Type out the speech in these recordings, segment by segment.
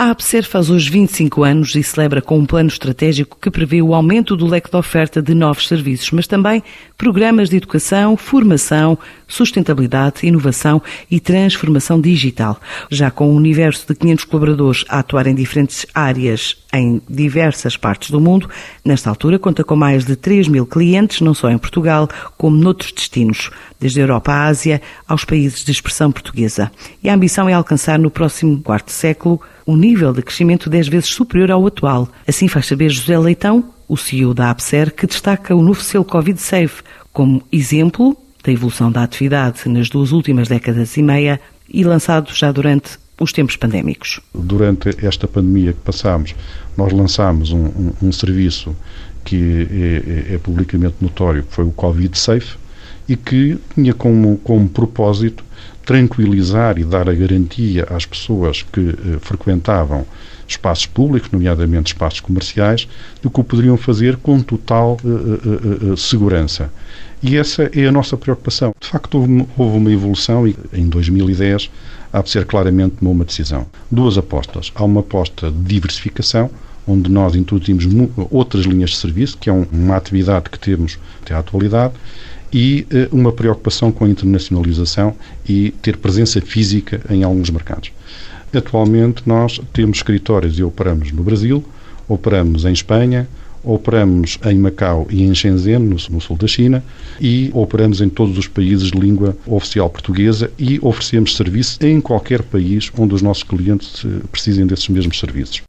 A APSER faz hoje 25 anos e celebra com um plano estratégico que prevê o aumento do leque de oferta de novos serviços, mas também programas de educação, formação, sustentabilidade, inovação e transformação digital. Já com um universo de 500 colaboradores a atuar em diferentes áreas em diversas partes do mundo, nesta altura conta com mais de 3 mil clientes, não só em Portugal, como noutros destinos, desde a Europa à Ásia aos países de expressão portuguesa. E a ambição é alcançar no próximo quarto século um nível de crescimento 10 vezes superior ao atual. Assim faz saber José Leitão, o CEO da APSER, que destaca o novo selo Covid Safe como exemplo da evolução da atividade nas duas últimas décadas e meia e lançado já durante os tempos pandémicos. Durante esta pandemia que passámos, nós lançámos um, um, um serviço que é, é, é, publicamente notório, que foi o Covid Safe, e que tinha como, como propósito tranquilizar e dar a garantia às pessoas que eh, frequentavam espaços públicos, nomeadamente espaços comerciais, de que o poderiam fazer com total eh, eh, segurança. E essa é a nossa preocupação. De facto, houve, houve uma evolução e em 2010 há de ser claramente uma decisão. Duas apostas. Há uma aposta de diversificação, onde nós introduzimos outras linhas de serviço, que é uma atividade que temos até à atualidade, e uh, uma preocupação com a internacionalização e ter presença física em alguns mercados. Atualmente nós temos escritórios e operamos no Brasil, operamos em Espanha, operamos em Macau e em Shenzhen, no, no, sul da China, e operamos em todos os países de língua oficial portuguesa e oferecemos serviço em qualquer país onde os nossos clientes eh, precisem desses mesmos serviços.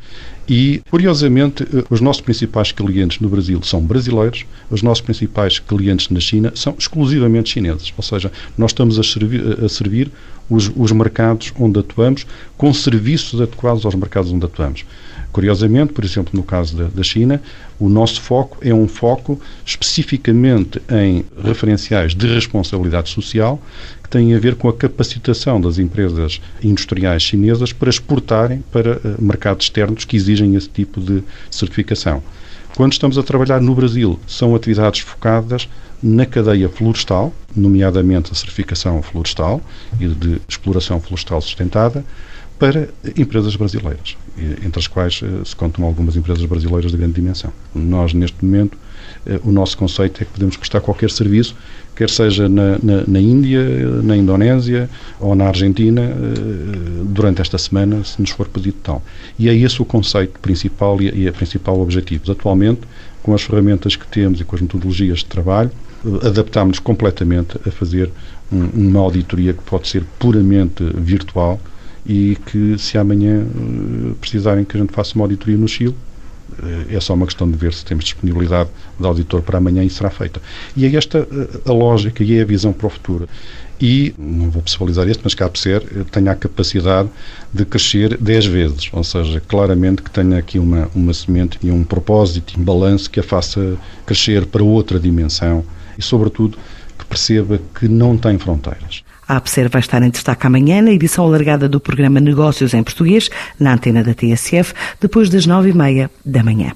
E, curiosamente, eh, os nossos principais clientes no Brasil são brasileiros, os nossos principais clientes na China são exclusivamente chineses. Ou seja, nós estamos a a servir os, os mercados onde atuamos com serviços adequados aos mercados onde atuamos. Curiosamente, por exemplo, no caso da, da, China, o nosso foco é um foco especificamente em referenciais de responsabilidade social que têm a ver com a capacitação das empresas industriais chinesas para exportarem para uh, mercados externos que exigem esse tipo de certificação. Quando estamos a trabalhar no Brasil, são atividades focadas na cadeia florestal, nomeadamente a certificação florestal e de exploração florestal sustentada, para empresas brasileiras, entre as quais eh, se contam algumas empresas brasileiras de grande dimensão. Nós, neste momento, o nosso conceito é que podemos prestar qualquer serviço, quer seja na, na, na Índia, na Indonésia ou na Argentina, eh, durante esta semana, se nos for pedido tal. E é esse o conceito principal e a principal objetivo. Atualmente, com as ferramentas que temos e com as metodologias de trabalho, adaptámos-nos completamente a fazer um, uma auditoria que pode ser puramente virtual e que se amanhã precisarem que a gente faça uma auditoria no Chile, é só uma questão de ver se temos disponibilidade de auditor para amanhã e será feita. E é esta uh, a lógica e é a visão para o futuro. E, não vou pessoalizar isto, mas que a APSER tenha a capacidade de crescer 10 vezes, ou seja, claramente que tenha aqui uma, uma semente e um propósito, um balanço que a faça crescer para outra dimensão e, sobretudo, que perceba que não tem fronteiras. A APSER vai estar em destaque amanhã na edição alargada do programa Negócios em Português, na antena da TSF, depois das nove e meia da manhã.